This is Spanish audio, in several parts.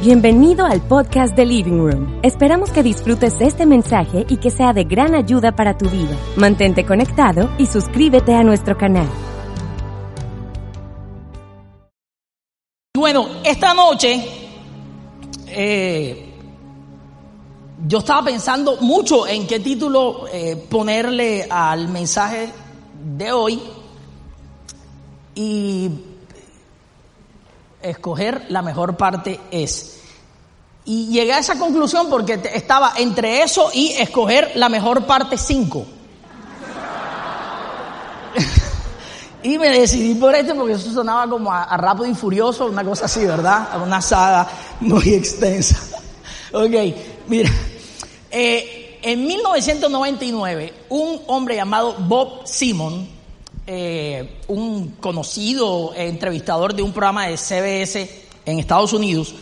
Bienvenido al podcast de Living Room. Esperamos que disfrutes este mensaje y que sea de gran ayuda para tu vida. Mantente conectado y suscríbete a nuestro canal. Bueno, esta noche eh, yo estaba pensando mucho en qué título eh, ponerle al mensaje de hoy y escoger la mejor parte es. Y llegué a esa conclusión porque estaba entre eso y escoger la mejor parte 5. y me decidí por este porque eso sonaba como a, rápido y furioso, una cosa así, ¿verdad? Una saga muy extensa. ok, mira. Eh, en 1999, un hombre llamado Bob Simon, eh, un conocido entrevistador de un programa de CBS en Estados Unidos,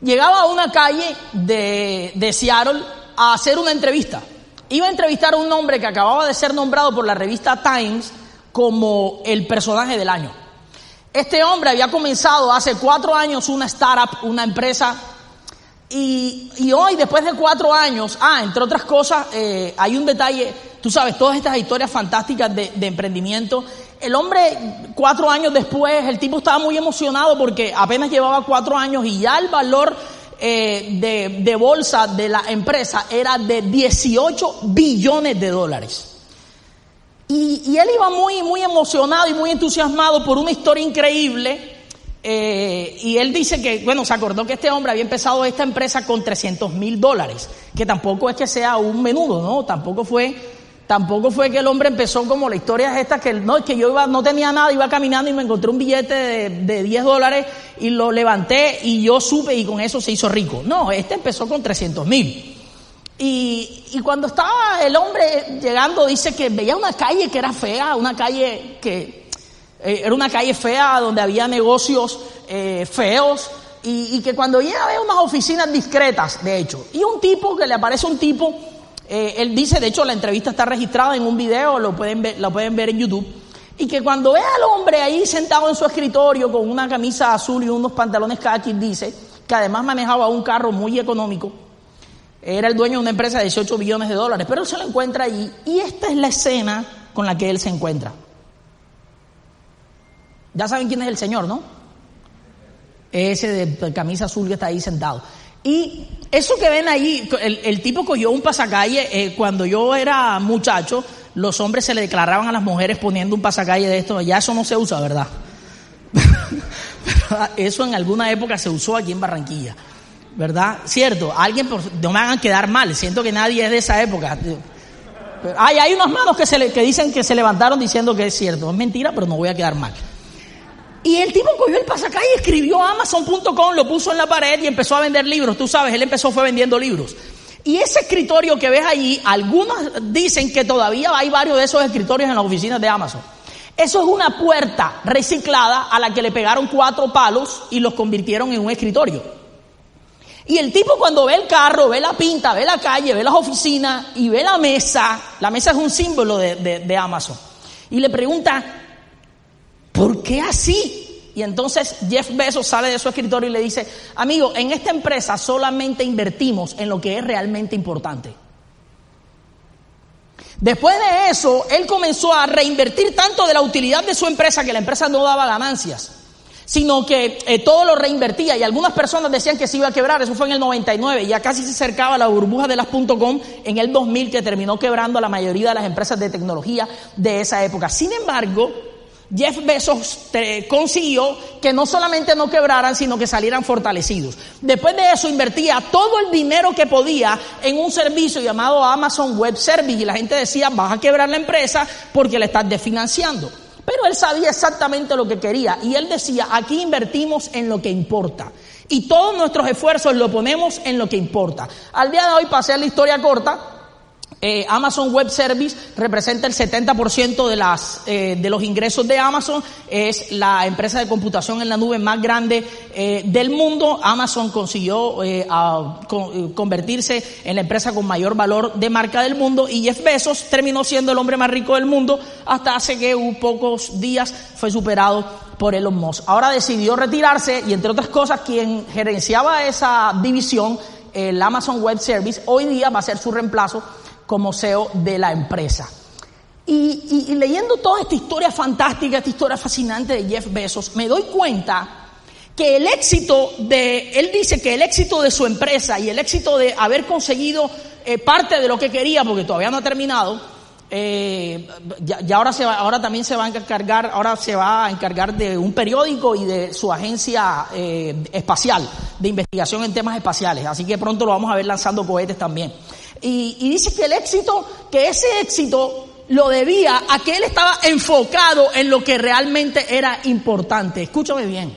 llegaba a una calle de, de Seattle a hacer una entrevista. Iba a entrevistar a un hombre que acababa de ser nombrado por la revista Times como el personaje del año. Este hombre había comenzado hace cuatro años una startup, una empresa, y, y hoy, después de cuatro años, ah, entre otras cosas, eh, hay un detalle Tú sabes, todas estas historias fantásticas de, emprendimiento. El hombre, cuatro años después, el tipo estaba muy emocionado porque apenas llevaba cuatro años y ya el valor eh, de, bolsa de la empresa era de 18 billones de dólares. Y, él iba muy, muy emocionado y muy entusiasmado por una historia increíble. Eh, y él dice que, bueno, se acordó que este hombre había empezado esta empresa con 300 mil dólares, que tampoco es que sea un menudo, ¿no? Tampoco fue Tampoco fue que el hombre empezó como la historia es esta, que no, que yo iba, no tenía nada, iba caminando y me encontré un billete de, de 10 dólares y lo levanté y yo supe y con eso se hizo rico. No, este empezó con 300 mil. Y, y, cuando estaba el hombre llegando, dice que veía una calle que era fea, una calle que eh, era una calle fea donde había negocios eh, feos y, y, que cuando llega había unas oficinas discretas, de hecho. Y un tipo, que le aparece un tipo eh, él dice, de hecho la entrevista está registrada en un video, lo pueden ver, pueden ver en YouTube, y que cuando ve al hombre ahí sentado en su escritorio con una camisa azul y unos pantalones khaki, dice que además manejaba un carro muy económico, era el dueño de una empresa de 18 billones de dólares, pero él se lo encuentra allí, y esta es la escena con la que él se encuentra. Ya saben quién es el señor, ¿no? Ese de camisa azul que está ahí sentado. Y eso que ven ahí, el, tipo cogió un pasacalle, eh, cuando yo era muchacho, los hombres se le declaraban a las mujeres poniendo un pasacalle de esto, ya eso no se usa, ¿verdad? eso en alguna época se usó aquí en Barranquilla, ¿verdad? Cierto, alguien, no me hagan quedar mal, siento que nadie es de esa época. Hay, hay unas manos que, se que dicen que se levantaron diciendo que es cierto, es mentira, pero no voy a quedar mal. Y el tipo cogió el pasacalle, escribió Amazon.com, lo puso en la pared y empezó a vender libros. Tú sabes, él empezó fue vendiendo libros. Y ese escritorio que ves allí, algunos dicen que todavía hay varios de esos escritorios en las oficinas de Amazon. Eso es una puerta reciclada a la que le pegaron cuatro palos y los convirtieron en un escritorio. Y el tipo cuando ve el carro, ve la pinta, ve la calle, ve las oficinas y ve la mesa, la mesa es un símbolo de, de Amazon. Y le pregunta, ¿por qué así? Y entonces Jeff Bezos sale de su escritorio y le dice, amigo, en esta empresa solamente invertimos en lo que es realmente importante. Después de eso, él comenzó a reinvertir tanto de la utilidad de su empresa que la empresa no daba ganancias, sino que eh, todo lo reinvertía y algunas personas decían que se iba a quebrar, eso fue en el 99, ya casi se acercaba la burbuja de las .com en el 2000 que terminó quebrando a la mayoría de las empresas de tecnología de esa época. Sin embargo, Jeff Bezos consiguió que no solamente no quebraran, sino que salieran fortalecidos. Después de eso invertía todo el dinero que podía en un servicio llamado Amazon Web Service y la gente decía, vas a quebrar la empresa porque la estás desfinanciando. Pero él sabía exactamente lo que quería y él decía, aquí invertimos en lo que importa. Y todos nuestros esfuerzos lo ponemos en lo que importa. Al día de hoy, para hacer la historia corta, eh, Amazon Web Service representa el 70% de, las, eh, de los ingresos de Amazon. Es la empresa de computación en la nube más grande eh, del mundo. Amazon consiguió convertirse en la empresa con mayor valor de marca del mundo y Jeff Bezos terminó siendo el hombre más rico del mundo hasta hace que un pocos días fue superado por Elon Musk. Ahora decidió retirarse y entre otras cosas quien gerenciaba esa división, el Amazon Web Service, hoy día va a ser su reemplazo como CEO de la empresa. Y, leyendo toda esta historia fantástica, esta historia fascinante de Jeff Bezos, me doy cuenta que el éxito de, él dice que el éxito de su empresa y el éxito de haber conseguido eh, parte de lo que quería, porque todavía no ha terminado, eh, ya, ahora, se ahora también se va a encargar, ahora se va a encargar de un periódico y de su agencia eh, espacial, de investigación en temas espaciales. Así que pronto lo vamos a ver lanzando cohetes también. Y, dice que el éxito, que ese éxito lo debía a que él estaba enfocado en lo que realmente era importante. Escúchame bien.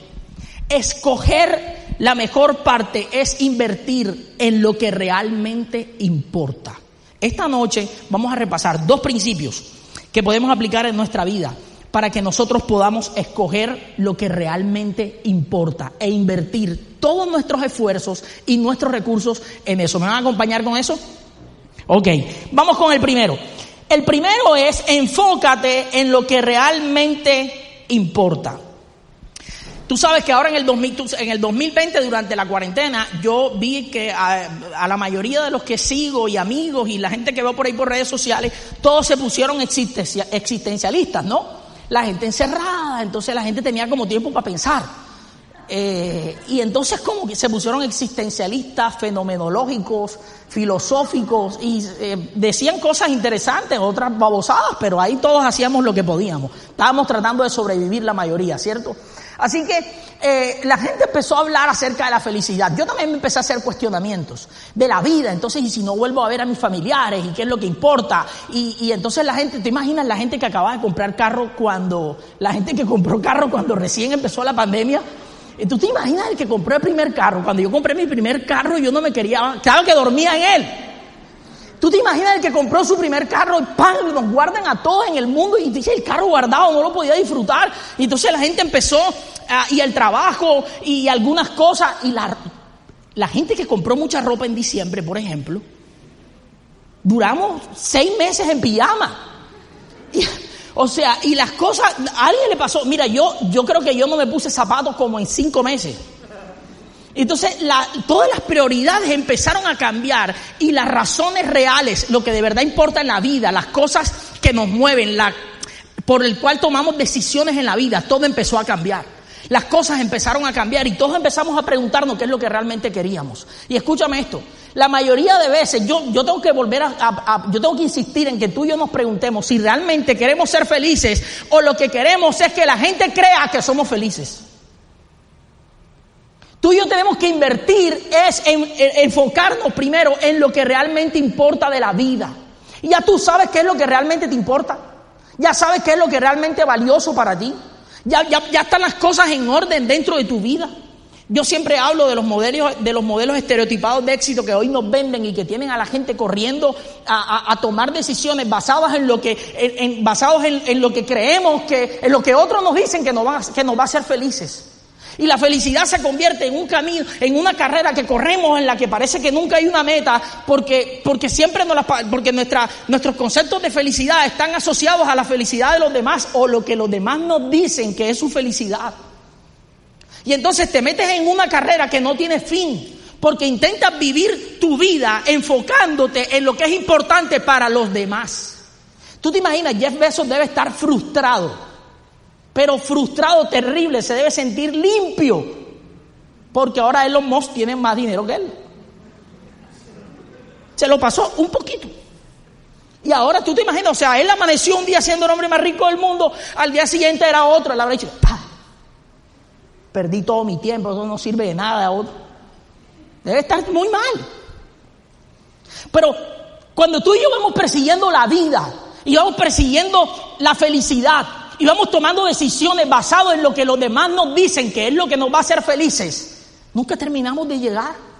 Escoger la mejor parte es invertir en lo que realmente importa. Esta noche vamos a repasar dos principios que podemos aplicar en nuestra vida para que nosotros podamos escoger lo que realmente importa e invertir todos nuestros esfuerzos y nuestros recursos en eso. ¿Me van a acompañar con eso? Ok, vamos con el primero. El primero es enfócate en lo que realmente importa. Tú sabes que ahora en el, en el 2020, durante la cuarentena, yo vi que a, la mayoría de los que sigo y amigos y la gente que veo por ahí por redes sociales, todos se pusieron existencialistas, ¿no? La gente encerrada, entonces la gente tenía como tiempo para pensar. Eh, y entonces como que se pusieron existencialistas, fenomenológicos, filosóficos y eh, decían cosas interesantes, otras babosadas, pero ahí todos hacíamos lo que podíamos. Estábamos tratando de sobrevivir la mayoría, ¿cierto? Así que eh, la gente empezó a hablar acerca de la felicidad. Yo también me empecé a hacer cuestionamientos de la vida. Entonces, ¿y si no vuelvo a ver a mis familiares? ¿Y qué es lo que importa? Y, entonces la gente, ¿te imaginas la gente que acaba de comprar carro cuando, la gente que compró carro cuando recién empezó la pandemia? ¿Tú te imaginas el que compró el primer carro? Cuando yo compré mi primer carro, yo no me quería, claro que dormía en él. ¿Tú te imaginas el que compró su primer carro y ¡pam! nos guardan a todos en el mundo y dice el carro guardado no lo podía disfrutar? Y entonces la gente empezó, ah, y el trabajo y algunas cosas, y la, la gente que compró mucha ropa en diciembre, por ejemplo, duramos seis meses en pijama. Y, o sea, y las cosas, a alguien le pasó, mira, yo, yo creo que yo no me puse zapatos como en cinco meses. Entonces, todas las prioridades empezaron a cambiar y las razones reales, lo que de verdad importa en la vida, las cosas que nos mueven, la, por el cual tomamos decisiones en la vida, todo empezó a cambiar las cosas empezaron a cambiar y todos empezamos a preguntarnos qué es lo que realmente queríamos. Y escúchame esto, la mayoría de veces yo, yo tengo que volver a, yo tengo que insistir en que tú y yo nos preguntemos si realmente queremos ser felices o lo que queremos es que la gente crea que somos felices. Tú y yo tenemos que invertir es en, enfocarnos primero en lo que realmente importa de la vida. Y ya tú sabes qué es lo que realmente te importa. Ya sabes qué es lo que realmente es valioso para ti. Ya, ya, están las cosas en orden dentro de tu vida. Yo siempre hablo de los modelos, de los modelos estereotipados de éxito que hoy nos venden y que tienen a la gente corriendo a, tomar decisiones basadas en lo que, en, basados en, lo que creemos que, en lo que otros nos dicen que nos va, que nos va a hacer felices. Y la felicidad se convierte en un camino, en una carrera que corremos en la que parece que nunca hay una meta, porque, porque siempre nos porque nuestra, nuestros conceptos de felicidad están asociados a la felicidad de los demás o lo que los demás nos dicen que es su felicidad. Y entonces te metes en una carrera que no tiene fin, porque intentas vivir tu vida enfocándote en lo que es importante para los demás. Tú te imaginas, Jeff Bezos debe estar frustrado pero frustrado, terrible, se debe sentir limpio, porque ahora Elon Musk tiene más dinero que él. Se lo pasó un poquito. Y ahora tú te imaginas, o sea, él amaneció un día siendo el hombre más rico del mundo, al día siguiente era otro, él habrá dicho, perdí todo mi tiempo, eso no sirve de nada. Debe estar muy mal. Pero cuando tú y yo vamos persiguiendo la vida y vamos persiguiendo la felicidad, y vamos tomando decisiones basadas en lo que los demás nos dicen que es lo que nos va a hacer felices, nunca terminamos de llegar.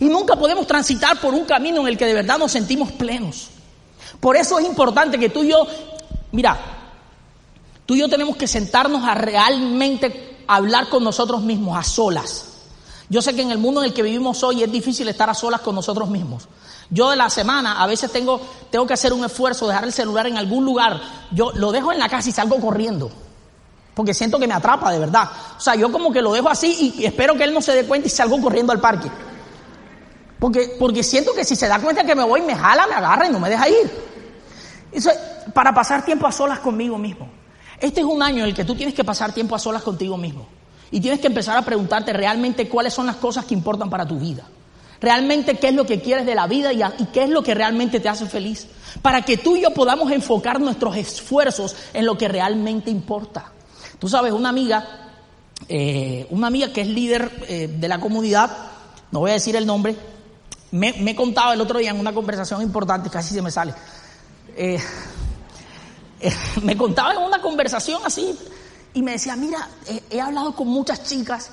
Y nunca podemos transitar por un camino en el que de verdad nos sentimos plenos. Por eso es importante que tú y yo, mira, tú y yo tenemos que sentarnos a realmente hablar con nosotros mismos, a solas. Yo sé que en el mundo en el que vivimos hoy es difícil estar a solas con nosotros mismos. Yo de la semana a veces tengo, tengo que hacer un esfuerzo, dejar el celular en algún lugar. Yo lo dejo en la casa y salgo corriendo. Porque siento que me atrapa de verdad. O sea, yo como que lo dejo así y espero que él no se dé cuenta y salgo corriendo al parque. Porque, porque siento que si se da cuenta que me voy, me jala, me agarra y no me deja ir. Eso, para pasar tiempo a solas conmigo mismo. Este es un año en el que tú tienes que pasar tiempo a solas contigo mismo. Y tienes que empezar a preguntarte realmente cuáles son las cosas que importan para tu vida. Realmente qué es lo que quieres de la vida y, qué es lo que realmente te hace feliz. Para que tú y yo podamos enfocar nuestros esfuerzos en lo que realmente importa. Tú sabes, una amiga, eh, una amiga que es líder eh, de la comunidad, no voy a decir el nombre, me, me, contaba el otro día en una conversación importante, casi se me sale. Eh, me contaba en una conversación así y me decía, mira, he hablado con muchas chicas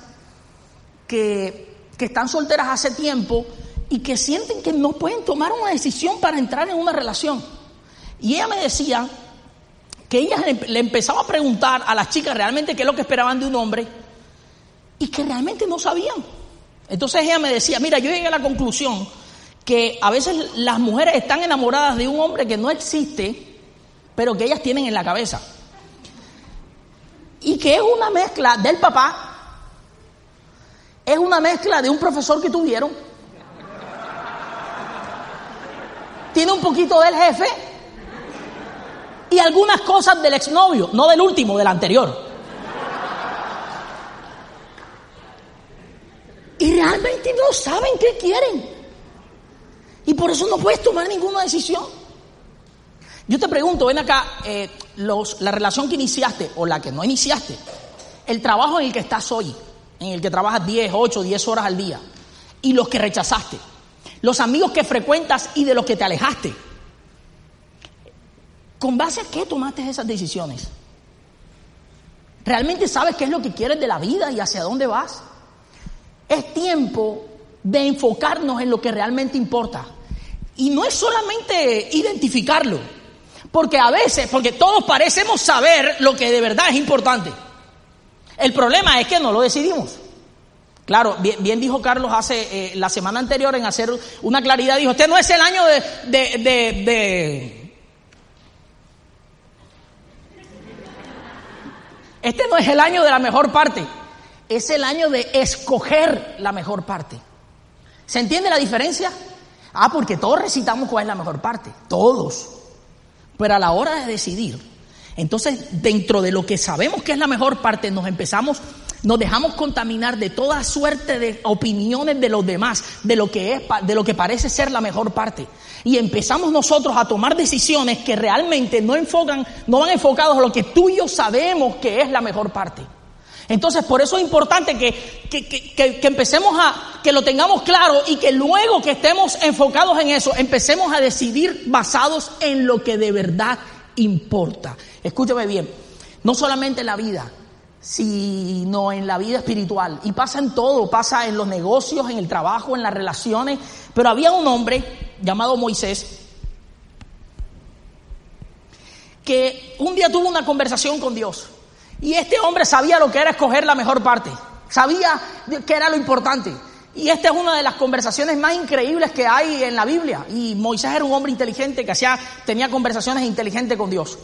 que que están solteras hace tiempo y que sienten que no pueden tomar una decisión para entrar en una relación. Y ella me decía que ella le empezaba a preguntar a las chicas realmente qué es lo que esperaban de un hombre y que realmente no sabían. Entonces ella me decía, mira, yo llegué a la conclusión que a veces las mujeres están enamoradas de un hombre que no existe, pero que ellas tienen en la cabeza. Y que es una mezcla del papá es una mezcla de un profesor que tuvieron. Tiene un poquito del jefe y algunas cosas del exnovio, no del último, del anterior. Y realmente no saben qué quieren. Y por eso no puedes tomar ninguna decisión. Yo te pregunto, ven acá, eh, la relación que iniciaste o la que no iniciaste, el trabajo en el que estás hoy, en el que trabajas 10, 8, 10 horas al día, y los que rechazaste, los amigos que frecuentas y de los que te alejaste. ¿Con base a qué tomaste esas decisiones? ¿Realmente sabes qué es lo que quieres de la vida y hacia dónde vas? Es tiempo de enfocarnos en lo que realmente importa. Y no es solamente identificarlo, porque a veces, porque todos parecemos saber lo que de verdad es importante. El problema es que no lo decidimos. Claro, bien, dijo Carlos hace eh, la semana anterior en hacer una claridad, dijo, este no es el año de, de, de, Este no es el año de la mejor parte, es el año de escoger la mejor parte. ¿Se entiende la diferencia? Ah, porque todos recitamos cuál es la mejor parte, todos. Pero a la hora de decidir, entonces, dentro de lo que sabemos que es la mejor parte, nos empezamos, nos dejamos contaminar de toda suerte de opiniones de los demás, de lo que es, de lo que parece ser la mejor parte. Y empezamos nosotros a tomar decisiones que realmente no enfocan, no van enfocados a lo que tú y yo sabemos que es la mejor parte. Entonces, por eso es importante que, que, que, que, empecemos a, que lo tengamos claro y que luego que estemos enfocados en eso, empecemos a decidir basados en lo que de verdad importa. Escúchame bien, no solamente en la vida, sino en la vida espiritual. Y pasa en todo, pasa en los negocios, en el trabajo, en las relaciones. Pero había un hombre llamado Moisés que un día tuvo una conversación con Dios. Y este hombre sabía lo que era escoger la mejor parte. Sabía que era lo importante. Y esta es una de las conversaciones más increíbles que hay en la Biblia. Y Moisés era un hombre inteligente que hacía, tenía conversaciones inteligentes con Dios.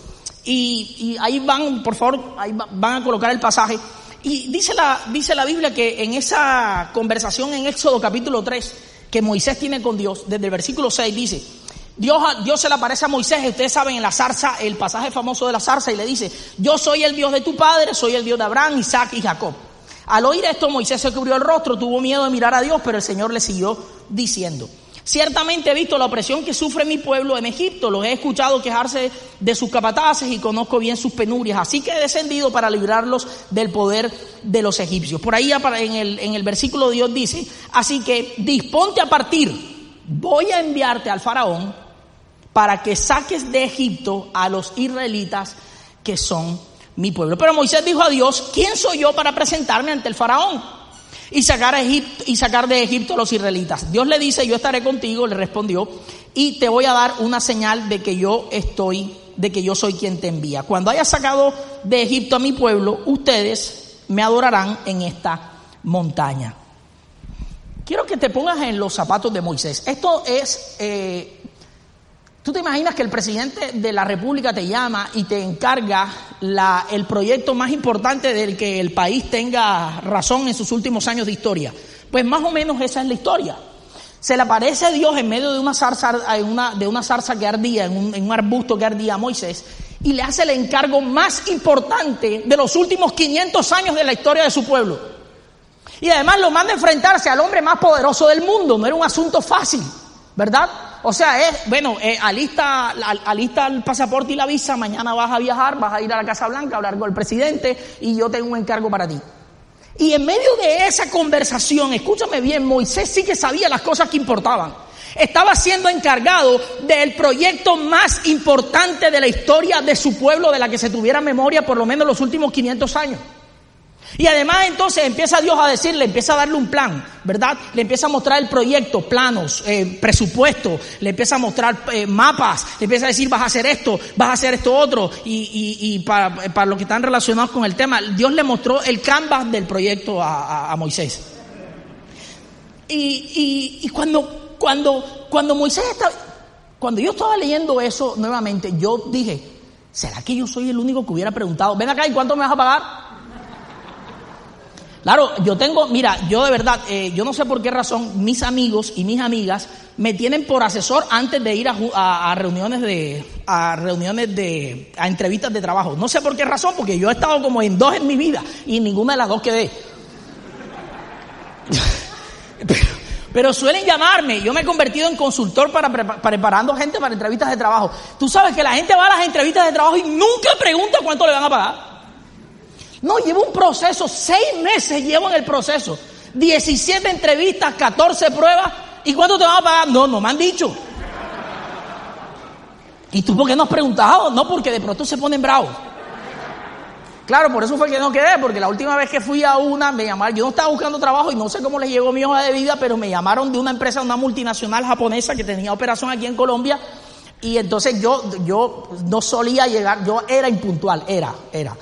Y, ahí van, por favor, ahí van a colocar el pasaje. Y dice la, dice la Biblia que en esa conversación en Éxodo capítulo 3 que Moisés tiene con Dios, desde el versículo 6 dice, Dios, se le aparece a Moisés, ustedes saben en la zarza, el pasaje famoso de la zarza, y le dice, yo soy el Dios de tu padre, soy el Dios de Abraham, Isaac y Jacob. Al oír esto, Moisés se cubrió el rostro, tuvo miedo de mirar a Dios, pero el Señor le siguió diciendo, ciertamente he visto la opresión que sufre mi pueblo en Egipto, los he escuchado quejarse de sus capataces y conozco bien sus penurias, así que he descendido para librarlos del poder de los egipcios. Por ahí en el, en el versículo Dios dice, así que disponte a partir, voy a enviarte al faraón para que saques de Egipto a los israelitas que son mi pueblo. Pero Moisés dijo a Dios, ¿quién soy yo para presentarme ante el faraón? Y sacar, a Egipto, y sacar de Egipto a los israelitas. Dios le dice, yo estaré contigo, le respondió, y te voy a dar una señal de que yo estoy, de que yo soy quien te envía. Cuando haya sacado de Egipto a mi pueblo, ustedes me adorarán en esta montaña. Quiero que te pongas en los zapatos de Moisés. Esto es, eh, tú te imaginas que el presidente de la República te llama y te encarga el proyecto más importante del que el país tenga razón en sus últimos años de historia. Pues más o menos esa es la historia. Se le aparece Dios en medio de una zarza, de una que ardía, en un, en un arbusto que ardía a Moisés, y le hace el encargo más importante de los últimos 500 años de la historia de su pueblo. Y además lo manda a enfrentarse al hombre más poderoso del mundo. No era un asunto fácil, ¿verdad? O sea, es, bueno, eh, alista, alista el pasaporte y la visa, mañana vas a viajar, vas a ir a la Casa Blanca a hablar con el presidente y yo tengo un encargo para ti. Y en medio de esa conversación, escúchame bien, Moisés sí que sabía las cosas que importaban. Estaba siendo encargado del proyecto más importante de la historia de su pueblo, de la que se tuviera memoria por lo menos los últimos 500 años. Y además entonces empieza Dios a decirle, empieza a darle un plan, ¿verdad? Le empieza a mostrar el proyecto, planos, eh, presupuesto, le empieza a mostrar eh, mapas, le empieza a decir, vas a hacer esto, vas a hacer esto otro. Y, para, para los que están relacionados con el tema, Dios le mostró el canvas del proyecto a, Moisés. Y, y, cuando, cuando, cuando Moisés estaba, cuando yo estaba leyendo eso nuevamente, yo dije, ¿será que yo soy el único que hubiera preguntado, ven acá y cuánto me vas a pagar? Claro, yo tengo, mira, yo de verdad, eh, yo no sé por qué razón mis amigos y mis amigas me tienen por asesor antes de ir a, reuniones de, a reuniones de, a entrevistas de trabajo. No sé por qué razón, porque yo he estado como en dos en mi vida y ninguna de las dos quedé. pero, suelen llamarme, yo me he convertido en consultor para preparando gente para entrevistas de trabajo. Tú sabes que la gente va a las entrevistas de trabajo y nunca pregunta cuánto le van a pagar. No, llevo un proceso, seis meses llevo en el proceso. 17 entrevistas, 14 pruebas. ¿Y cuánto te van a pagar? No, no me han dicho. ¿Y tú por qué no has preguntado? No, porque de pronto se ponen bravos. Claro, por eso fue que no quedé, porque la última vez que fui a una, me llamaron, yo no estaba buscando trabajo y no sé cómo les llegó mi hoja de vida, pero me llamaron de una empresa, una multinacional japonesa que tenía operación aquí en Colombia, y entonces yo, yo no solía llegar, yo era impuntual, era, era.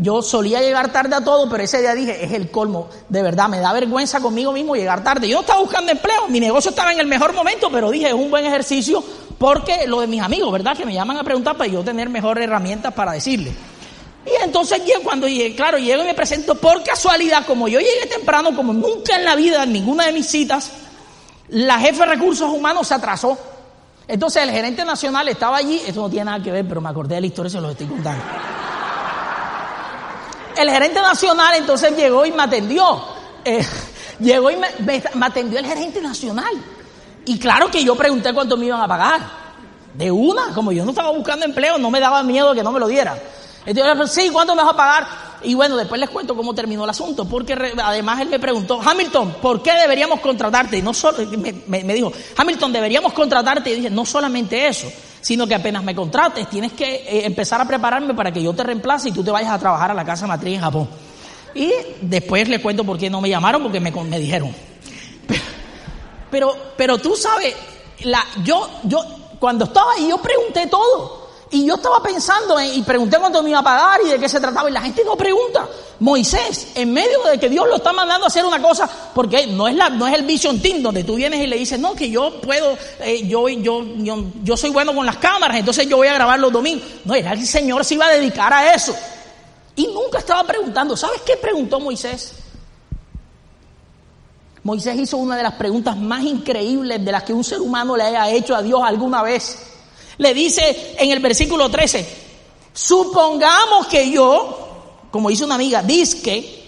Yo solía llegar tarde a todo, pero ese día dije, es el colmo, de verdad, me da vergüenza conmigo mismo llegar tarde. Yo no estaba buscando empleo, mi negocio estaba en el mejor momento, pero dije, es un buen ejercicio porque lo de mis amigos, ¿verdad? Que me llaman a preguntar para yo tener mejores herramientas para decirle. Y entonces cuando llegué, claro, llego y me presento por casualidad, como yo llegué temprano, como nunca en la vida, en ninguna de mis citas, la jefe de recursos humanos se atrasó. Entonces el gerente nacional estaba allí, esto no tiene nada que ver, pero me acordé de la historia y se lo estoy contando el gerente nacional entonces llegó y me atendió. Eh, llegó y me, atendió el gerente nacional. Y claro que yo pregunté cuánto me iban a pagar. De una, como yo no estaba buscando empleo, no me daba miedo que no me lo dieran. Entonces, sí, ¿cuánto me vas a pagar? Y bueno, después les cuento cómo terminó el asunto, porque además él me preguntó, Hamilton, ¿por qué deberíamos contratarte? Y no solo, me, me, dijo, Hamilton, deberíamos contratarte. Y dije, no solamente eso, sino que apenas me contrates, tienes que eh, empezar a prepararme para que yo te reemplace y tú te vayas a trabajar a la casa matriz en Japón. Y después les cuento por qué no me llamaron, porque me, me dijeron. Pero, pero, tú sabes, la, yo, yo, cuando estaba ahí, yo pregunté todo. Y yo estaba pensando y pregunté cuánto me iba a pagar y de qué se trataba. Y la gente no pregunta. Moisés, en medio de que Dios lo está mandando a hacer una cosa, porque no es, la, no es el Vision Team donde tú vienes y le dices, no, que yo puedo, eh, yo, yo, yo, soy bueno con las cámaras, entonces yo voy a grabar los domingos. No, era el Señor se iba a dedicar a eso. Y nunca estaba preguntando. ¿Sabes qué preguntó Moisés? Moisés hizo una de las preguntas más increíbles de las que un ser humano le haya hecho a Dios alguna vez le dice en el versículo 13, supongamos que yo, como dice una amiga, que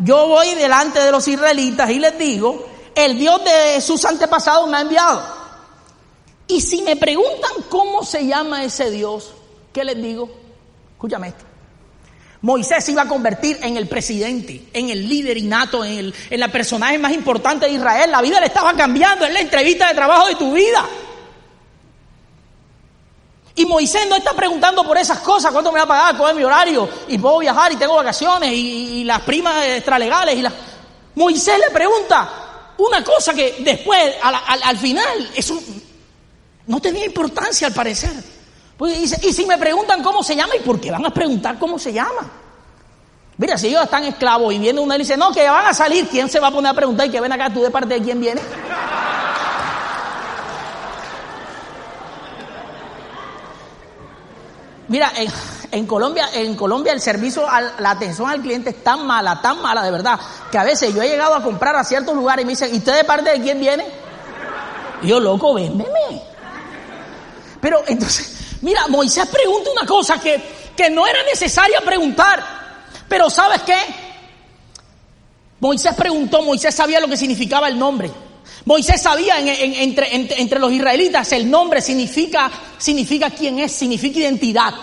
yo voy delante de los israelitas y les digo, el Dios de sus antepasados me ha enviado. Y si me preguntan cómo se llama ese Dios, ¿qué les digo? Escúchame esto. Moisés se iba a convertir en el presidente, en el líder innato, en, el, en la personaje más importante de Israel. La vida le estaba cambiando, es la entrevista de trabajo de tu vida. Y Moisés no está preguntando por esas cosas, cuánto me va a pagar, cuál es mi horario, y puedo viajar y tengo vacaciones y, las primas extralegales. Y las... Moisés le pregunta una cosa que después, al, final, eso no tenía importancia al parecer. Pues dice, y si me preguntan cómo se llama, ¿y por qué van a preguntar cómo se llama? Mira, si ellos están esclavos y viene uno y dice, no, que van a salir, ¿quién se va a poner a preguntar y que ven acá tú de parte de quién viene? Mira, en, Colombia, en Colombia el servicio, la atención al cliente es tan mala, tan mala de verdad, que a veces yo he llegado a comprar a ciertos lugares y me dicen, ¿y usted de parte de quién viene? Y yo, loco, véndeme. Pero entonces, mira, Moisés pregunta una cosa que, que no era necesaria preguntar, pero ¿sabes qué? Moisés preguntó, Moisés sabía lo que significaba el nombre. Moisés sabía entre, los israelitas el nombre significa, significa quién es, significa identidad,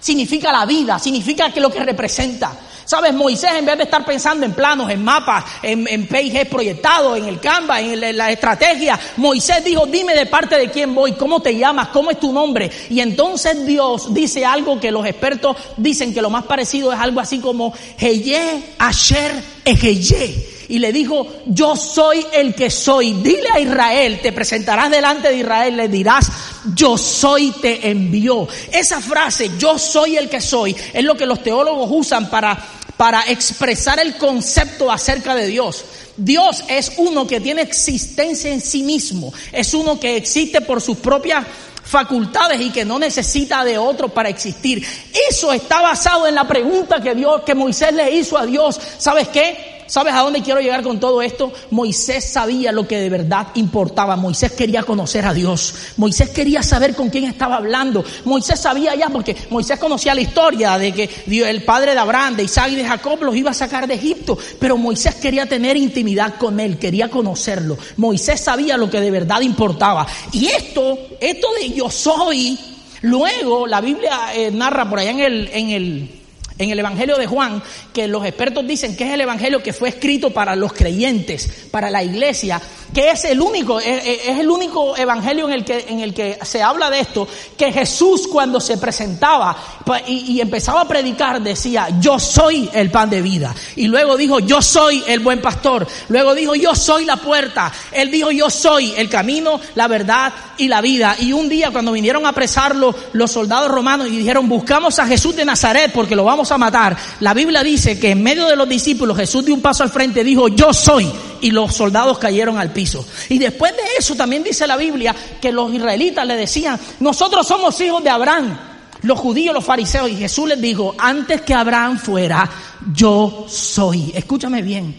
significa la vida, significa que lo que representa. Sabes, Moisés en vez de estar pensando en planos, en mapas, en, en proyectados, en el Canva, en, la estrategia, Moisés dijo, dime de parte de quién voy, cómo te llamas, cómo es tu nombre. Y entonces Dios dice algo que los expertos dicen que lo más parecido es algo así como, Heye Asher Eheye y le dijo, yo soy el que soy. Dile a Israel, te presentarás delante de Israel, le dirás, yo soy te envió. Esa frase, yo soy el que soy, es lo que los teólogos usan para, para expresar el concepto acerca de Dios. Dios es uno que tiene existencia en sí mismo, es uno que existe por sus propias facultades y que no necesita de otro para existir. Eso está basado en la pregunta que Dios, que Moisés le hizo a Dios. ¿Sabes qué? ¿Sabes a dónde quiero llegar con todo esto? Moisés sabía lo que de verdad importaba. Moisés quería conocer a Dios. Moisés quería saber con quién estaba hablando. Moisés sabía ya porque Moisés conocía la historia de que el padre de Abraham, de Isaac y de Jacob los iba a sacar de Egipto. Pero Moisés quería tener intimidad con él, quería conocerlo. Moisés sabía lo que de verdad importaba. Y esto, esto de yo soy, luego la Biblia eh, narra por allá en el, en el en el Evangelio de Juan, que los expertos dicen que es el Evangelio que fue escrito para los creyentes, para la iglesia, que es el único, es, el único evangelio en el, que, en el que se habla de esto, que Jesús cuando se presentaba y, empezaba a predicar decía, yo soy el pan de vida. Y luego dijo, yo soy el buen pastor. Luego dijo, yo soy la puerta. Él dijo, yo soy el camino, la verdad y la vida. Y un día cuando vinieron a apresarlo los soldados romanos y dijeron, buscamos a Jesús de Nazaret porque lo vamos a matar, la Biblia dice que en medio de los discípulos Jesús dio un paso al frente dijo, yo soy. Y los soldados cayeron al piso. Y después de eso también dice la Biblia que los israelitas le decían, nosotros somos hijos de Abraham, los judíos, los fariseos. Y Jesús les dijo, antes que Abraham fuera, yo soy. Escúchame bien,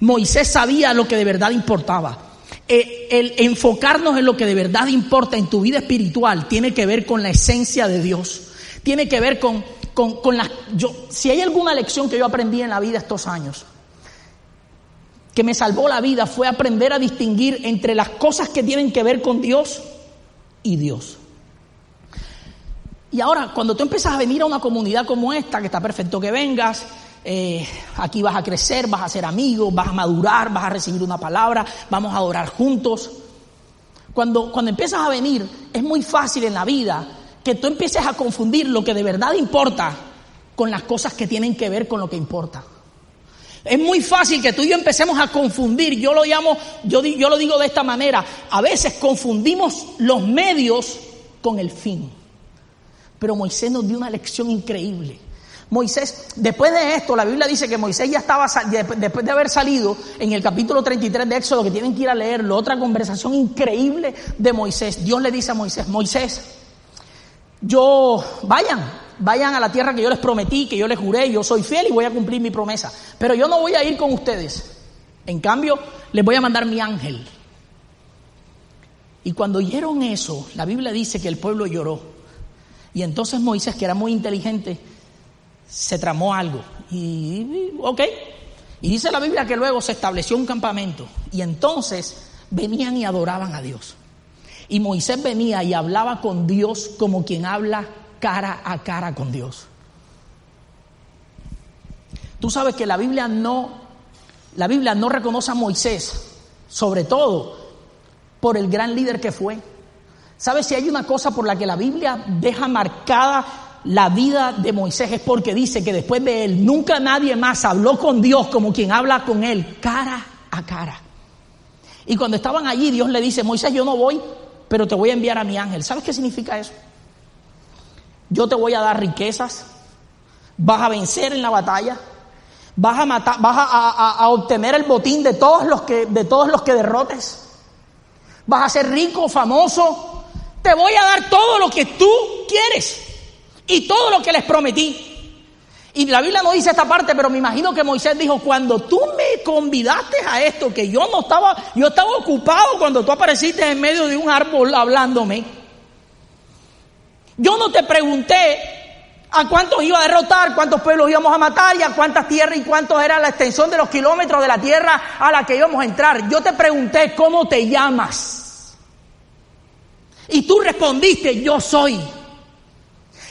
Moisés sabía lo que de verdad importaba. Eh, el enfocarnos en lo que de verdad importa en tu vida espiritual tiene que ver con la esencia de Dios. Tiene que ver con, con, con la... Yo, si hay alguna lección que yo aprendí en la vida estos años, que me salvó la vida fue aprender a distinguir entre las cosas que tienen que ver con Dios y Dios. Y ahora, cuando tú empiezas a venir a una comunidad como esta, que está perfecto que vengas, eh, aquí vas a crecer, vas a ser amigos, vas a madurar, vas a recibir una palabra, vamos a orar juntos. Cuando, cuando empiezas a venir, es muy fácil en la vida que tú empieces a confundir lo que de verdad importa con las cosas que tienen que ver con lo que importa. Es muy fácil que tú y yo empecemos a confundir. Yo lo llamo, yo, yo lo digo de esta manera. A veces confundimos los medios con el fin. Pero Moisés nos dio una lección increíble. Moisés, después de esto, la Biblia dice que Moisés ya estaba, después de haber salido en el capítulo 33 de Éxodo, que tienen que ir a leerlo, otra conversación increíble de Moisés. Dios le dice a Moisés, Moisés, yo, vayan, vayan a la tierra que yo les prometí, que yo les juré, yo soy fiel y voy a cumplir mi promesa. Pero yo no voy a ir con ustedes. En cambio, les voy a mandar mi ángel. Y cuando oyeron eso, la Biblia dice que el pueblo lloró. Y entonces Moisés, que era muy inteligente, se tramó algo. Y, ok. Y dice la Biblia que luego se estableció un campamento. Y entonces venían y adoraban a Dios. Y Moisés venía y hablaba con Dios como quien habla cara a cara con Dios. Tú sabes que la Biblia no, la Biblia no reconoce a Moisés, sobre todo por el gran líder que fue. ¿Sabes si hay una cosa por la que la Biblia deja marcada la vida de Moisés? Es porque dice que después de él nunca nadie más habló con Dios como quien habla con él, cara a cara. Y cuando estaban allí, Dios le dice, Moisés, yo no voy, pero te voy a enviar a mi ángel. ¿Sabes qué significa eso? Yo te voy a dar riquezas, vas a vencer en la batalla, vas a matar, vas a, obtener el botín de todos los que, de todos los que derrotes, vas a ser rico, famoso, te voy a dar todo lo que tú quieres y todo lo que les prometí. Y la Biblia no dice esta parte, pero me imagino que Moisés dijo, cuando tú me convidaste a esto, que yo no estaba, yo estaba ocupado cuando tú apareciste en medio de un árbol hablándome. Yo no te pregunté a cuántos iba a derrotar, cuántos pueblos íbamos a matar y a cuántas tierras y cuántos era la extensión de los kilómetros de la tierra a la que íbamos a entrar. Yo te pregunté cómo te llamas. Y tú respondiste, yo soy.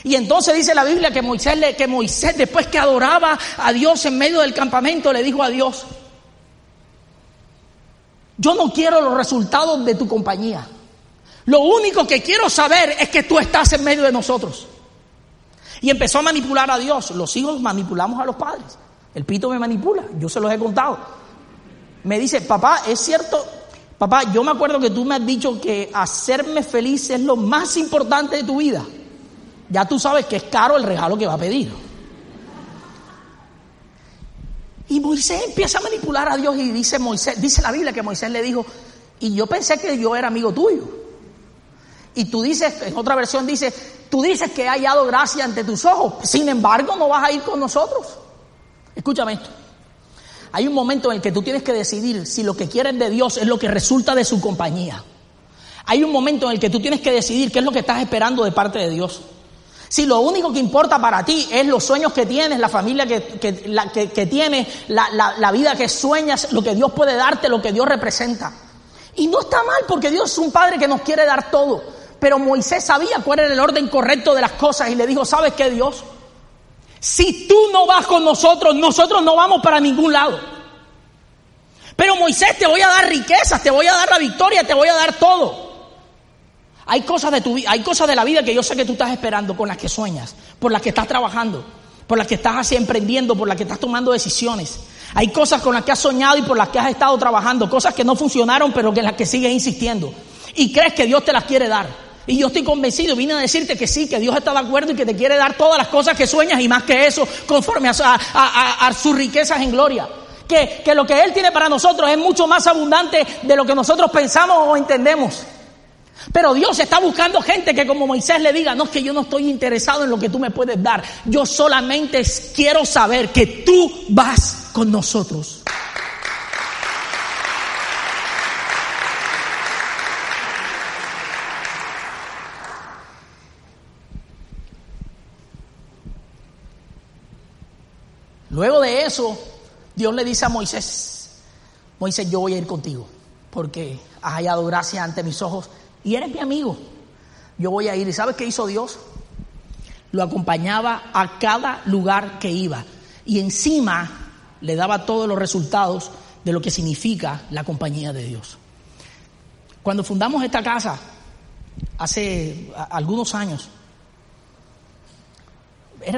Y entonces dice la Biblia que Moisés, que Moisés después que adoraba a Dios en medio del campamento, le dijo a Dios, yo no quiero los resultados de tu compañía. Lo único que quiero saber es que tú estás en medio de nosotros. Y empezó a manipular a Dios. Los hijos manipulamos a los padres. El pito me manipula, yo se los he contado. Me dice, papá, es cierto, Papá, yo me acuerdo que tú me has dicho que hacerme feliz es lo más importante de tu vida. Ya tú sabes que es caro el regalo que va a pedir. Y Moisés empieza a manipular a Dios y dice Moisés, dice la Biblia que Moisés le dijo, y yo pensé que yo era amigo tuyo. Y tú dices, en otra versión dice, tú dices que he hallado gracia ante tus ojos, sin embargo no vas a ir con nosotros. Escúchame esto. Hay un momento en el que tú tienes que decidir si lo que quieres de Dios es lo que resulta de su compañía. Hay un momento en el que tú tienes que decidir qué es lo que estás esperando de parte de Dios. Si lo único que importa para ti es los sueños que tienes, la familia que, que, tienes, la, la vida que sueñas, lo que Dios puede darte, lo que Dios representa. Y no está mal porque Dios es un Padre que nos quiere dar todo. Pero Moisés sabía cuál era el orden correcto de las cosas y le dijo, ¿sabes qué Dios? Si tú no vas con nosotros, nosotros no vamos para ningún lado. Pero Moisés, te voy a dar riquezas, te voy a dar la victoria, te voy a dar todo. Hay cosas de tu hay cosas de la vida que yo sé que tú estás esperando, con las que sueñas, por las que estás trabajando, por las que estás así emprendiendo, por las que estás tomando decisiones. Hay cosas con las que has soñado y por las que has estado trabajando, cosas que no funcionaron, pero que las que sigues insistiendo. Y crees que Dios te las quiere dar. Y yo estoy convencido, vine a decirte que sí, que Dios está de acuerdo y que te quiere dar todas las cosas que sueñas y más que eso, conforme a, sus riquezas en gloria. Que lo que Él tiene para nosotros es mucho más abundante de lo que nosotros pensamos o entendemos. Pero Dios está buscando gente que como Moisés le diga, no es que yo no estoy interesado en lo que tú me puedes dar, yo solamente quiero saber que tú vas con nosotros. Luego de eso, Dios le dice a Moisés, Moisés, yo voy a ir contigo, porque has hallado gracia ante mis ojos y eres mi amigo. Yo voy a ir. ¿Y sabes qué hizo Dios? Lo acompañaba a cada lugar que iba. Y encima le daba todos los resultados de lo que significa la compañía de Dios. Cuando fundamos esta casa, hace algunos años,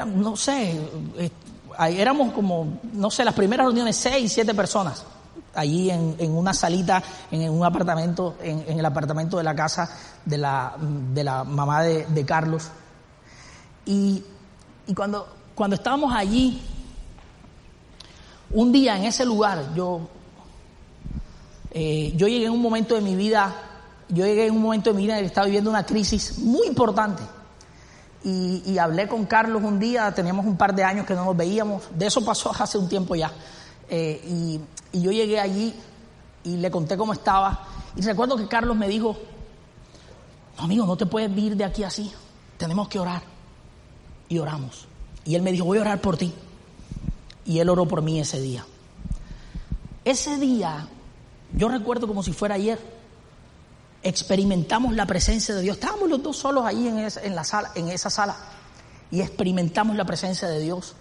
no sé, eh, éramos como, no sé, las primeras reuniones, seis, siete personas, allí en, una salita, en, un apartamento, en, el apartamento de la casa de la, de la mamá de, Carlos. Y, cuando, cuando estábamos allí, un día en ese lugar, yo, eh, yo llegué en un momento de mi vida, yo llegué en un momento de mi vida en el que estaba viviendo una crisis muy importante y, hablé con Carlos un día, teníamos un par de años que no nos veíamos, de eso pasó hace un tiempo ya. Eh, y, yo llegué allí y le conté cómo estaba. Y recuerdo que Carlos me dijo, no, amigo, no te puedes ir de aquí así, tenemos que orar. Y oramos. Y él me dijo, voy a orar por ti. Y él oró por mí ese día. Ese día, yo recuerdo como si fuera ayer, experimentamos la presencia de Dios. Estábamos los dos solos ahí en esa, en la sala, en esa sala y experimentamos la presencia de Dios.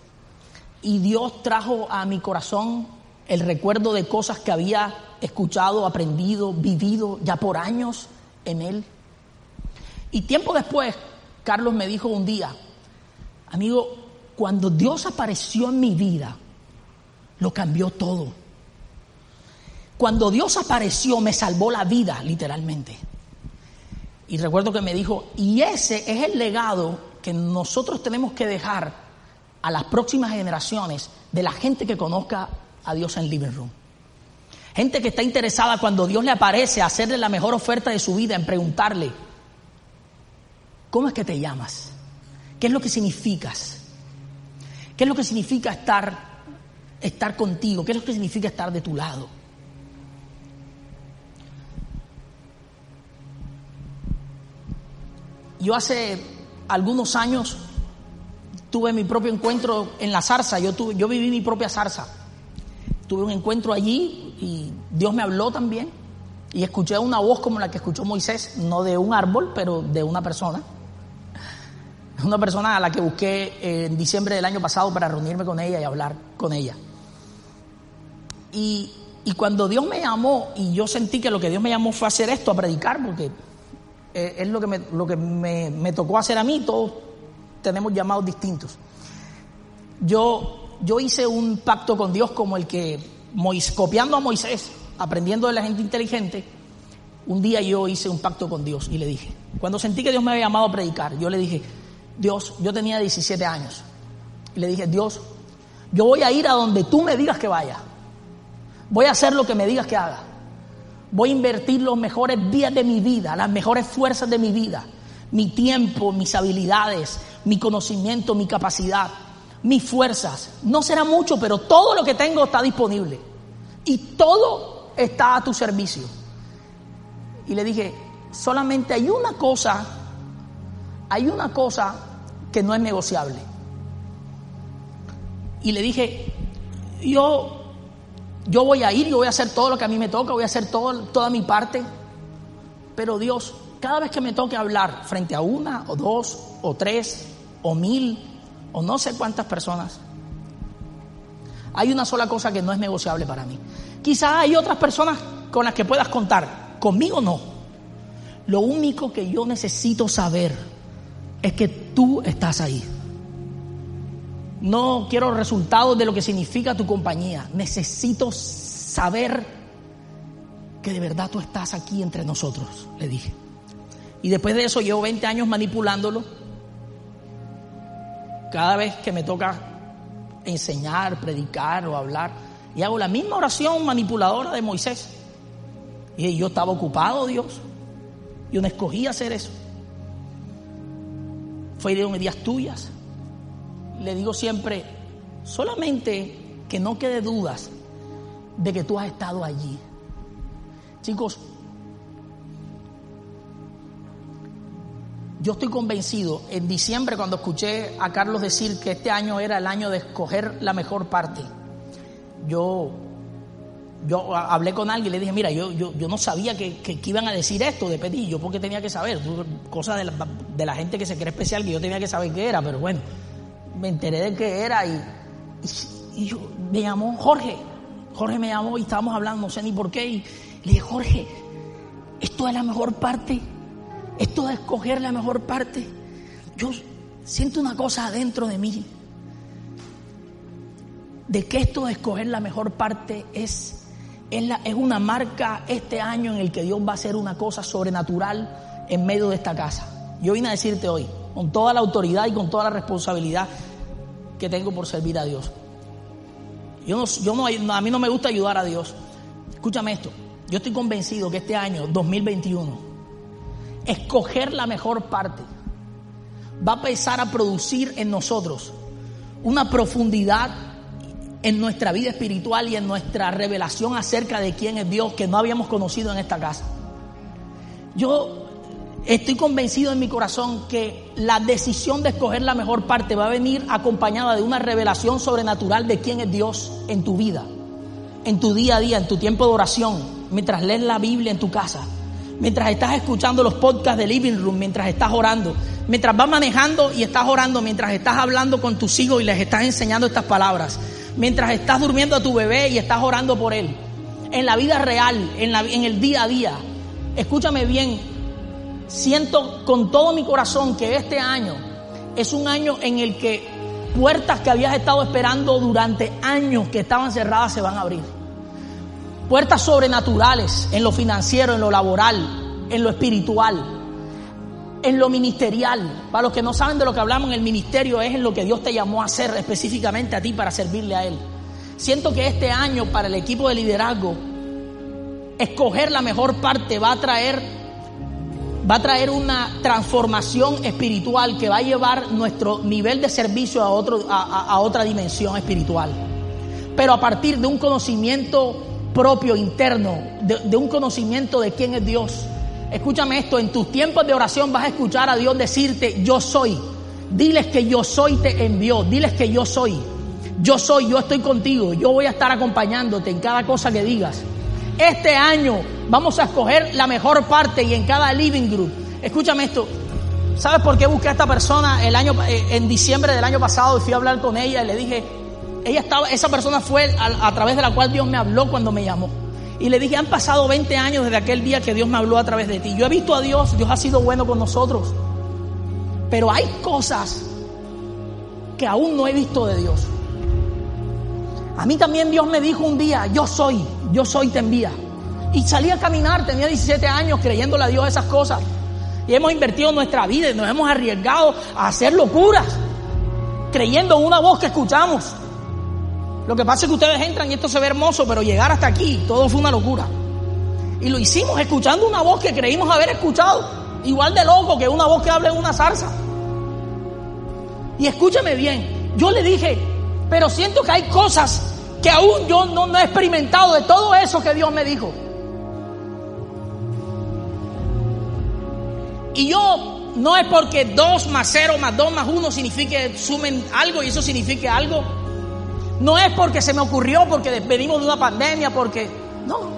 Y Dios trajo a mi corazón el recuerdo de cosas que había escuchado, aprendido, vivido ya por años en Él. Y tiempo después, Carlos me dijo un día, amigo, cuando Dios apareció en mi vida, lo cambió todo. Cuando Dios apareció, me salvó la vida, literalmente. Y recuerdo que me dijo, y ese es el legado que nosotros tenemos que dejar a las próximas generaciones de la gente que conozca a Dios en Living Room. Gente que está interesada cuando Dios le aparece a hacerle la mejor oferta de su vida, en preguntarle, ¿cómo es que te llamas? ¿Qué es lo que significas? ¿Qué es lo que significa estar, estar contigo? ¿Qué es lo que significa estar de tu lado? Yo hace algunos años tuve mi propio encuentro en la zarza, yo, tuve, yo viví mi propia zarza. Tuve un encuentro allí y Dios me habló también y escuché una voz como la que escuchó Moisés, no de un árbol, pero de una persona. Una persona a la que busqué en diciembre del año pasado para reunirme con ella y hablar con ella. Y, y cuando Dios me llamó y yo sentí que lo que Dios me llamó fue hacer esto, a predicar, porque eh, es lo que, me, lo que me, tocó hacer a mí, todos tenemos llamados distintos. Yo, yo hice un pacto con Dios como el que, copiando a Moisés, aprendiendo de la gente inteligente, un día yo hice un pacto con Dios y le dije, cuando sentí que Dios me había llamado a predicar, yo le dije, Dios, yo tenía 17 años, y le dije, Dios, yo voy a ir a donde tú me digas que vaya, voy a hacer lo que me digas que haga. Voy a invertir los mejores días de mi vida, las mejores fuerzas de mi vida, mi tiempo, mis habilidades, mi conocimiento, mi capacidad, mis fuerzas. No será mucho, pero todo lo que tengo está disponible. Y todo está a tu servicio. Y le dije, solamente hay una cosa, hay una cosa que no es negociable. Y le dije, yo yo voy a ir, yo voy a hacer todo lo que a mí me toca, voy a hacer toda mi parte. Pero Dios, cada vez que me toque hablar frente a una o dos o tres o mil o no sé cuántas personas, hay una sola cosa que no es negociable para mí. Quizás hay otras personas con las que puedas contar, conmigo no. Lo único que yo necesito saber es que tú estás ahí. No quiero resultados de lo que significa tu compañía. Necesito saber que de verdad tú estás aquí entre nosotros, le dije. Y después de eso llevo 20 años manipulándolo. Cada vez que me toca enseñar, predicar o hablar, y hago la misma oración manipuladora de Moisés. Y yo estaba ocupado, Dios. Yo no escogí hacer eso. Fue de días tuyas le digo siempre, solamente que no quede dudas de que tú has estado allí. Chicos, yo estoy convencido, en diciembre cuando escuché a Carlos decir que este año era el año de escoger la mejor parte, yo, yo hablé con alguien y le dije, mira, yo, yo, yo no sabía que, que, iban a decir esto de pedir, yo porque tenía que saber, cosa de la, de la gente que se cree especial que yo tenía que saber qué era, pero bueno me enteré de qué era y, y, yo, me llamó Jorge. Jorge me llamó y estábamos hablando, no sé ni por qué. Y le dije, Jorge, esto es la mejor parte. Esto de escoger la mejor parte. Yo siento una cosa adentro de mí. De que esto de escoger la mejor parte es, es, la, es una marca este año en el que Dios va a hacer una cosa sobrenatural en medio de esta casa. Yo vine a decirte hoy, con toda la autoridad y con toda la responsabilidad que tengo por servir a Dios. Yo no, yo no, a mí no me gusta ayudar a Dios. Escúchame esto. Yo estoy convencido que este año, 2021, escoger la mejor parte va a empezar a producir en nosotros una profundidad en nuestra vida espiritual y en nuestra revelación acerca de quién es Dios que no habíamos conocido en esta casa. Yo Estoy convencido en mi corazón que la decisión de escoger la mejor parte va a venir acompañada de una revelación sobrenatural de quién es Dios en tu vida, en tu día a día, en tu tiempo de oración, mientras lees la Biblia en tu casa, mientras estás escuchando los podcasts de Living Room, mientras estás orando, mientras vas manejando y estás orando, mientras estás hablando con tus hijos y les estás enseñando estas palabras, mientras estás durmiendo a tu bebé y estás orando por él, en la vida real, en, el día a día. Escúchame bien, siento con todo mi corazón que este año es un año en el que puertas que habías estado esperando durante años que estaban cerradas se van a abrir. Puertas sobrenaturales en lo financiero, en lo laboral, en lo espiritual, en lo ministerial. Para los que no saben de lo que hablamos el ministerio es en lo que Dios te llamó a hacer específicamente a ti para servirle a Él. Siento que este año para el equipo de liderazgo, escoger la mejor parte va a traer va a traer una transformación espiritual que va a llevar nuestro nivel de servicio a, otro, a, otra dimensión espiritual. Pero a partir de un conocimiento propio, interno, de, un conocimiento de quién es Dios. Escúchame esto, en tus tiempos de oración vas a escuchar a Dios decirte, yo soy. Diles que yo soy te envió, diles que yo soy. Yo soy, yo estoy contigo, yo voy a estar acompañándote en cada cosa que digas. Este año vamos a escoger la mejor parte y en cada living group. Escúchame esto. ¿Sabes por qué busqué a esta persona el año eh, en diciembre del año pasado y fui a hablar con ella y le dije, ella estaba, esa persona fue a, a través de la cual Dios me habló cuando me llamó. Y le dije, han pasado 20 años desde aquel día que Dios me habló a través de ti. Yo he visto a Dios, Dios ha sido bueno con nosotros. Pero hay cosas que aún no he visto de Dios. A mí también Dios me dijo un día, yo soy, yo soy te envía. Y salí a caminar, tenía 17 años creyéndole a Dios esas cosas. Y hemos invertido nuestra vida y nos hemos arriesgado a hacer locuras, creyendo en una voz que escuchamos. Lo que pasa es que ustedes entran y esto se ve hermoso, pero llegar hasta aquí, todo fue una locura. Y lo hicimos escuchando una voz que creímos haber escuchado, igual de loco que una voz que habla en una zarza. Y escúchame bien, yo le dije, pero siento que hay cosas que aún yo no, he experimentado de todo eso que Dios me dijo. Y yo no es porque dos más cero más dos más uno signifique sumen algo y eso signifique algo. No es porque se me ocurrió, porque venimos de una pandemia, porque no.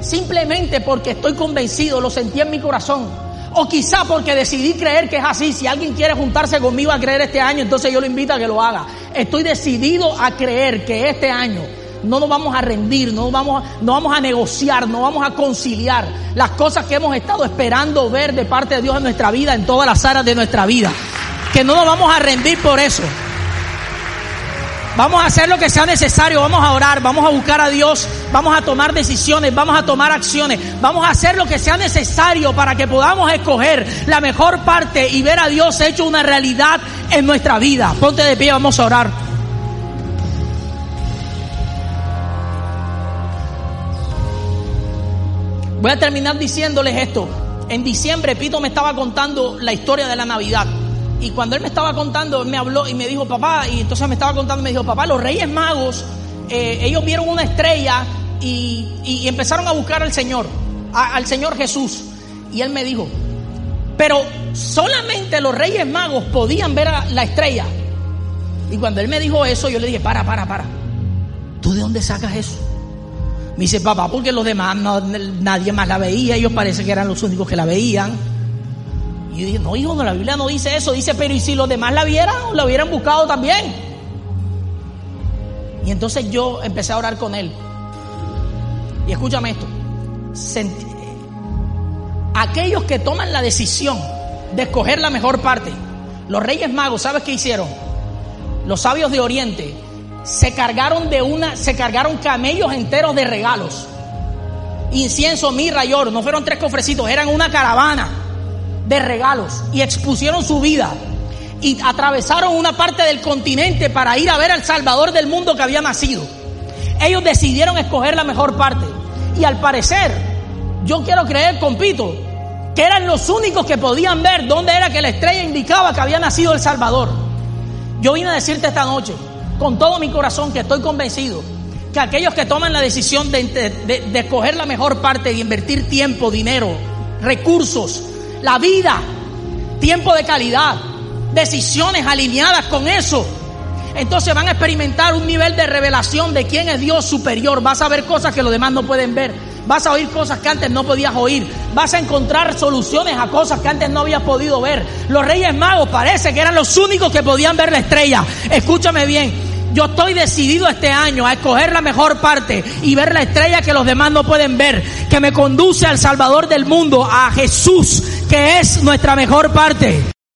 Simplemente porque estoy convencido, lo sentí en mi corazón o quizá porque decidí creer que es así. Si alguien quiere juntarse conmigo a creer este año, entonces yo lo invito a que lo haga. Estoy decidido a creer que este año no nos vamos a rendir, no vamos, no vamos a negociar, no vamos a conciliar las cosas que hemos estado esperando ver de parte de Dios en nuestra vida, en todas las áreas de nuestra vida. Que no nos vamos a rendir por eso. Vamos a hacer lo que sea necesario, vamos a orar, vamos a buscar a Dios, vamos a tomar decisiones, vamos a tomar acciones, vamos a hacer lo que sea necesario para que podamos escoger la mejor parte y ver a Dios hecho una realidad en nuestra vida. Ponte de pie, vamos a orar. Voy a terminar diciéndoles esto. En diciembre Pito me estaba contando la historia de la Navidad. Y cuando él me estaba contando, me habló y me dijo, papá, y entonces me estaba contando, me dijo, papá, los Reyes Magos, eh, ellos vieron una estrella y, empezaron a buscar al Señor, al Señor Jesús. Y él me dijo, pero solamente los Reyes Magos podían ver a la estrella. Y cuando él me dijo eso, yo le dije, para, para, para. ¿Tú de dónde sacas eso? Me dice, papá, porque los demás nadie más la veía, ellos parece que eran los únicos que la veían. Y yo dije, no, hijo, no, la Biblia no dice eso. Dice, pero ¿y si los demás la vieran? La hubieran buscado también. Y entonces yo empecé a orar con él. Y escúchame esto. aquellos que toman la decisión de escoger la mejor parte, los reyes magos, ¿sabes qué hicieron? Los sabios de Oriente se cargaron de una, se cargaron camellos enteros de regalos. Incienso, mirra y oro. No fueron tres cofrecitos, eran una caravana de regalos y expusieron su vida y atravesaron una parte del continente para ir a ver al Salvador del mundo que había nacido. Ellos decidieron escoger la mejor parte y al parecer, yo quiero creer, compito, que eran los únicos que podían ver dónde era que la estrella indicaba que había nacido el Salvador. Yo vine a decirte esta noche, con todo mi corazón, que estoy convencido que aquellos que toman la decisión de, de escoger la mejor parte y invertir tiempo, dinero, recursos, la vida, tiempo de calidad, decisiones alineadas con eso. Entonces van a experimentar un nivel de revelación de quién es Dios superior. Vas a ver cosas que los demás no pueden ver. Vas a oír cosas que antes no podías oír. Vas a encontrar soluciones a cosas que antes no habías podido ver. Los reyes magos parece que eran los únicos que podían ver la estrella. Escúchame bien. Yo estoy decidido este año a escoger la mejor parte y ver la estrella que los demás no pueden ver, que me conduce al Salvador del mundo, a Jesús, que es nuestra mejor parte.